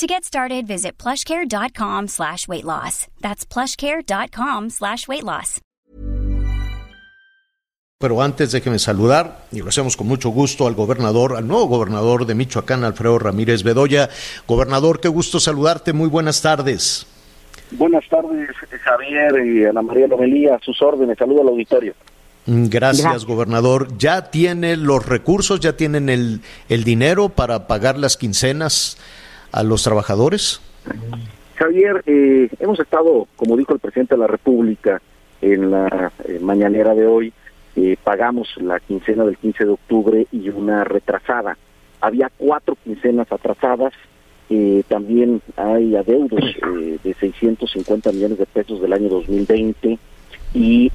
To get started, visit plushcare.com slash weight loss. That's plushcare.com slash weight loss. Pero antes déjeme saludar, y lo hacemos con mucho gusto, al gobernador, al nuevo gobernador de Michoacán, Alfredo Ramírez Bedoya. Gobernador, qué gusto saludarte, muy buenas tardes. Buenas tardes, Javier y Ana María Lomelía, a sus órdenes, saludo al auditorio. Mm, gracias, gobernador. ¿Ya tiene los recursos, ya tienen el, el dinero para pagar las quincenas a los trabajadores? Javier, eh, hemos estado, como dijo el presidente de la República en la eh, mañanera de hoy, eh, pagamos la quincena del 15 de octubre y una retrasada. Había cuatro quincenas atrasadas, también hay adeudos de 650 millones de pesos del año 2020 y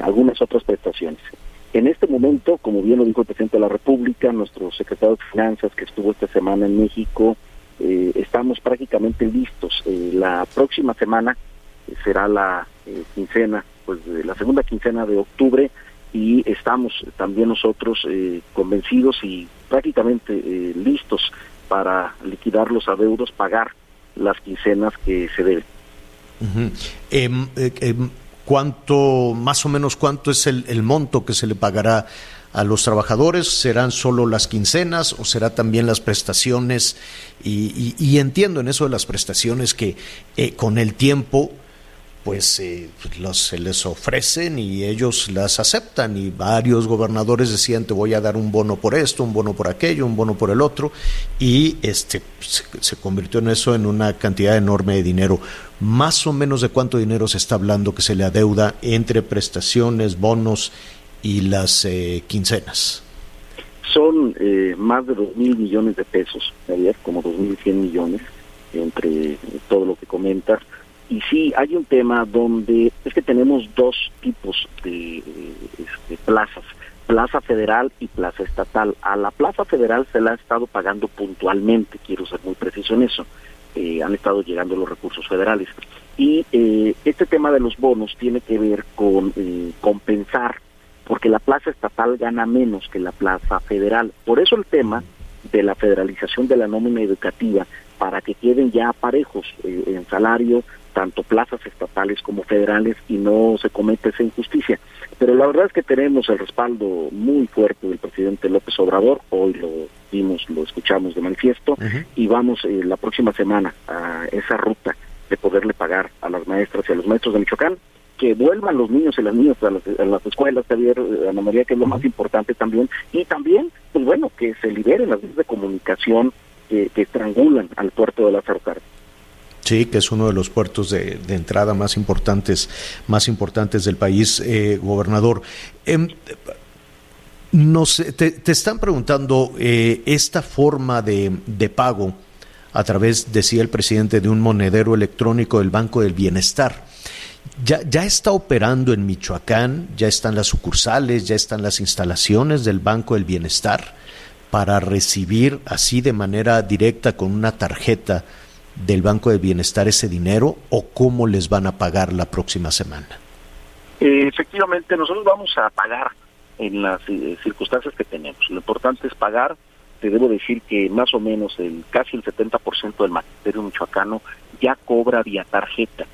algunas otras prestaciones. En este momento, como bien lo dijo el presidente de la República, nuestro secretario de Finanzas que estuvo esta semana en México, eh, estamos prácticamente listos. Eh, la próxima semana eh, será la quincena, pues de la segunda quincena de octubre y estamos también nosotros convencidos y prácticamente listos para liquidar los adeudos, pagar las quincenas que se deben. Em, em, ¿Cuánto, más o menos, cuánto es el, el monto que se le pagará a los trabajadores? ¿Serán solo las quincenas o será también las prestaciones? Y, entiendo en eso de las prestaciones que eh, con el tiempo pues eh, se les ofrecen y ellos las aceptan y varios gobernadores decían te voy a dar un bono por esto, un bono por aquello, un bono por el otro y este se, se convirtió en eso en una cantidad enorme de dinero. Más o menos de cuánto dinero se está hablando que se le adeuda entre prestaciones, bonos y las eh, quincenas? Son eh, más de dos mil millones de pesos, como dos mil cien millones entre todo lo que comentas. Y sí, hay un tema donde es que tenemos dos tipos de este, plazas, plaza federal y plaza estatal. A la plaza federal se la ha estado pagando puntualmente, quiero ser muy preciso en eso. Eh, han estado llegando los recursos federales. Y este tema de los bonos tiene que ver con compensar porque la plaza estatal gana menos que la plaza federal. Por eso el tema de la federalización de la nómina educativa, para que queden ya parejos eh, en salario, tanto plazas estatales como federales, y no se cometa esa injusticia. Pero la verdad es que tenemos el respaldo muy fuerte del presidente López Obrador, hoy lo vimos, lo escuchamos de manifiesto, y vamos eh, la próxima semana a esa ruta de poderle pagar a las maestras y a los maestros de Michoacán que vuelvan los niños y las niñas a las, escuelas, Javier, eh, Ana María, que es lo más importante también, y también, pues bueno, que se liberen las vías de comunicación que, estrangulan al puerto de la Cárdenas. Sí, que es uno de los puertos de, entrada más importantes, más importantes del país, eh, gobernador. Eh, te, te, están preguntando eh, esta forma de, de pago a través, decía el presidente, de un monedero electrónico del Banco del Bienestar. Ya, ya está operando en Michoacán, ya están las sucursales, ya están las instalaciones del Banco del Bienestar para recibir así de manera directa con una tarjeta del Banco del Bienestar ese dinero o cómo les van a pagar la próxima semana? Eh, efectivamente, nosotros vamos a pagar en las eh, circunstancias que tenemos. Lo importante es pagar. Te debo decir que más o menos el casi el 70% del magisterio michoacano ya cobra vía tarjeta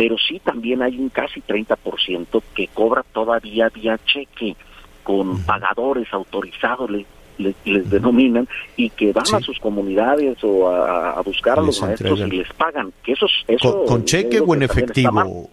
pero sí también hay un casi 30% que cobra todavía vía cheque con pagadores autorizados, les, denominan, y que van a sus comunidades o a, buscar a los maestros y les pagan. Que eso, eso ¿Con, cheque o en efectivo?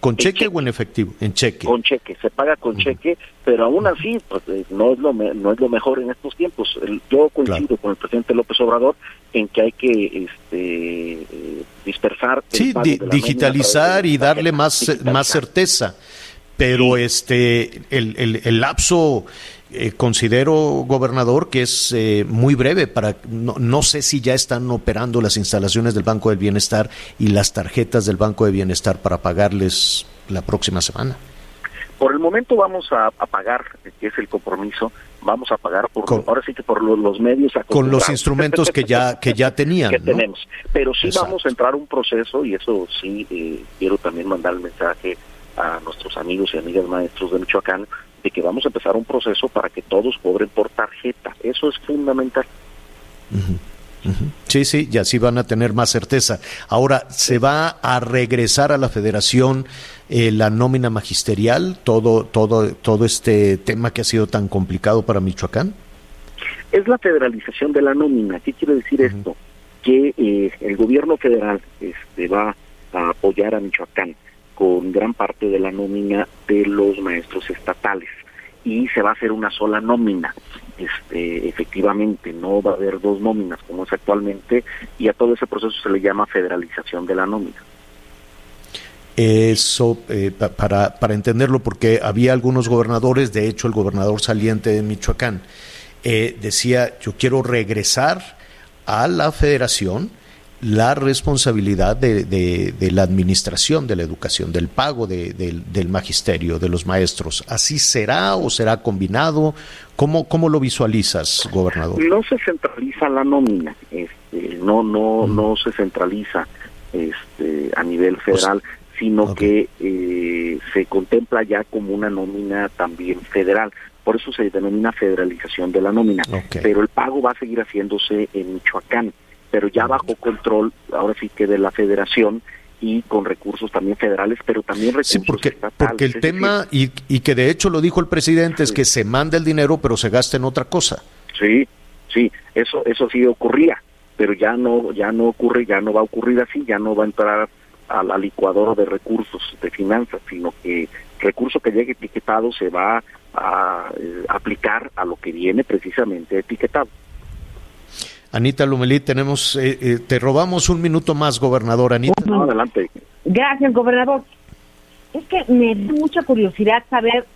¿Con cheque, o en efectivo? En cheque. Con cheque, se paga con cheque, pero aún así pues, eh, no, es lo no es lo mejor en estos tiempos. Yo coincido con el presidente López Obrador en que hay que este, dispersar. Sí, digitalizar y darle más, más certeza. Pero este el, el, el lapso eh, considero, gobernador, que es eh, muy breve para no, no, sé si ya están operando las instalaciones del Banco del Bienestar y las tarjetas del Banco de Bienestar para pagarles la próxima semana. Por el momento vamos a, pagar, que es el compromiso, vamos a pagar por ahora sí que por los, medios con los instrumentos que ya que ya tenían que tenemos. Pero sí vamos a entrar a un proceso y eso sí eh, quiero también mandar el mensaje a nuestros amigos y amigas maestros de Michoacán de que vamos a empezar un proceso para que todos cobren por tarjeta eso es fundamental Sí, sí, y así van a tener más certeza. Ahora, ¿se va a regresar a la federación eh, la nómina magisterial, todo, todo, todo este tema que ha sido tan complicado para Michoacán? Es la federalización de la nómina. ¿Qué quiere decir esto? Que eh, el gobierno federal este, va a apoyar a Michoacán con gran parte de la nómina de los maestros estatales y se va a hacer una sola nómina. Este, efectivamente, no va a haber dos nóminas como es actualmente y a todo ese proceso se le llama federalización de la nómina. Eso, eh, para, para entenderlo, porque había algunos gobernadores, de hecho el gobernador saliente de Michoacán, eh, decía, yo quiero regresar a la federación la responsabilidad de, de, la administración de la educación, del pago de, del magisterio, de los maestros. ¿Así será o será combinado? ¿Cómo, cómo lo visualizas, gobernador? No se centraliza la nómina, este, no, no, mm. no se centraliza este, a nivel federal, sino que eh, se contempla ya como una nómina también federal. Por eso se denomina federalización de la nómina. Pero el pago va a seguir haciéndose en Michoacán pero ya bajo control, ahora sí que de la federación y con recursos también federales, pero también recursos sí, porque, Porque el tema, y, y, que de hecho lo dijo el presidente, es que se manda el dinero, pero se gasta en otra cosa. Sí, sí, eso, eso sí ocurría, pero ya no, ya no ocurre, ya no va a ocurrir así, ya no va a entrar a la licuadora de recursos de finanzas, sino que recurso que llegue etiquetado se va a eh, aplicar a lo que viene precisamente etiquetado. Anita Lumelí, tenemos, eh, eh, te robamos un minuto más, gobernador. Anita. adelante. Gracias, gobernador. Es que me da mucha curiosidad saber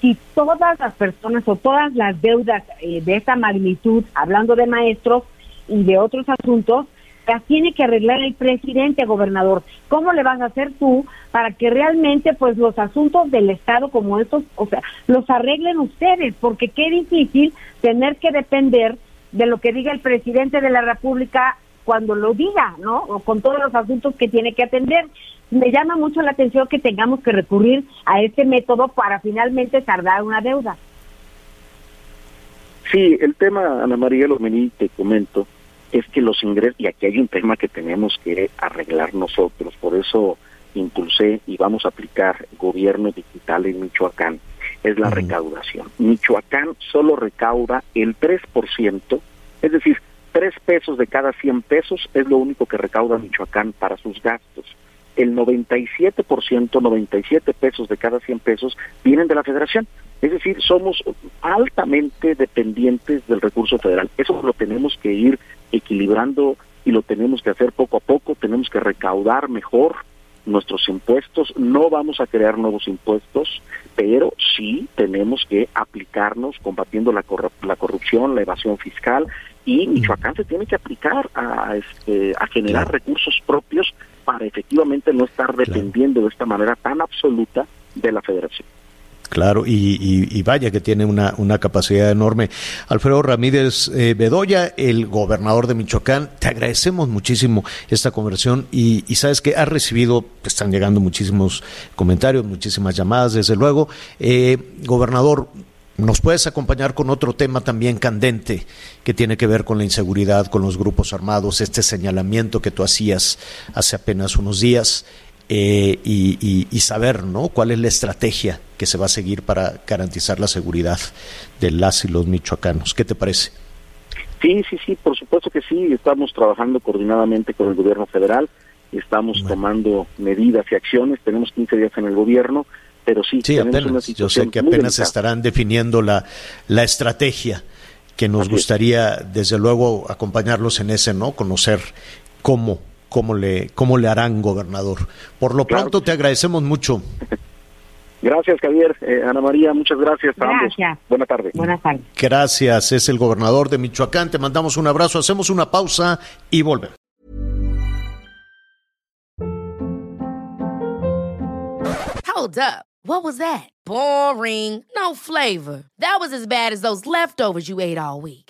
si todas las personas o todas las deudas eh, de esta magnitud, hablando de maestros y de otros asuntos, las tiene que arreglar el presidente, gobernador. ¿Cómo le vas a hacer tú para que realmente pues los asuntos del Estado como estos, o sea, los arreglen ustedes? Porque qué difícil tener que depender de lo que diga el presidente de la República cuando lo diga, ¿no? O con todos los asuntos que tiene que atender. Me llama mucho la atención que tengamos que recurrir a este método para finalmente tardar una deuda. Sí, el tema, Ana María Lomení, te comento, es que los ingresos, y aquí hay un tema que tenemos que arreglar nosotros, por eso impulsé y vamos a aplicar gobierno digital en Michoacán es la recaudación. Michoacán solo recauda el 3%, es decir, 3 pesos de cada 100 pesos es lo único que recauda Michoacán para sus gastos. El 97%, 97 pesos de cada 100 pesos vienen de la federación. Es decir, somos altamente dependientes del recurso federal. Eso lo tenemos que ir equilibrando y lo tenemos que hacer poco a poco, tenemos que recaudar mejor nuestros impuestos, no vamos a crear nuevos impuestos, pero sí tenemos que aplicarnos combatiendo la, la corrupción, la evasión fiscal y Michoacán se tiene que aplicar a, este, a generar recursos propios para efectivamente no estar dependiendo de esta manera tan absoluta de la federación. Claro, y, vaya que tiene una, capacidad enorme. Alfredo Ramírez eh, Bedoya, el gobernador de Michoacán, te agradecemos muchísimo esta conversación y, sabes que has recibido, están llegando muchísimos comentarios, muchísimas llamadas, desde luego. Eh, gobernador, ¿Nos puedes acompañar con otro tema también candente que tiene que ver con la inseguridad, con los grupos armados, este señalamiento que tú hacías hace apenas unos días? Eh, y, saber ¿no? cuál es la estrategia que se va a seguir para garantizar la seguridad de las y los michoacanos. ¿Qué te parece? Sí, sí, sí, por supuesto que sí. Estamos trabajando coordinadamente con el gobierno federal, estamos tomando medidas y acciones. Tenemos 15 días en el gobierno, pero sí. Sí, apenas. Yo sé que apenas estarán definiendo la, la estrategia que nos gustaría, desde luego, acompañarlos en ese, ¿no? Conocer cómo cómo le, cómo le harán, gobernador. Por lo pronto, te agradecemos mucho. Gracias, Javier. Eh, Ana María, muchas gracias. Gracias. Buenas tardes. Buenas tardes. Gracias. Es el gobernador de Michoacán. Te mandamos un abrazo. Hacemos una pausa y volvemos. Hold up. What was that? Boring. No flavor. That was as bad as those leftovers you ate all week.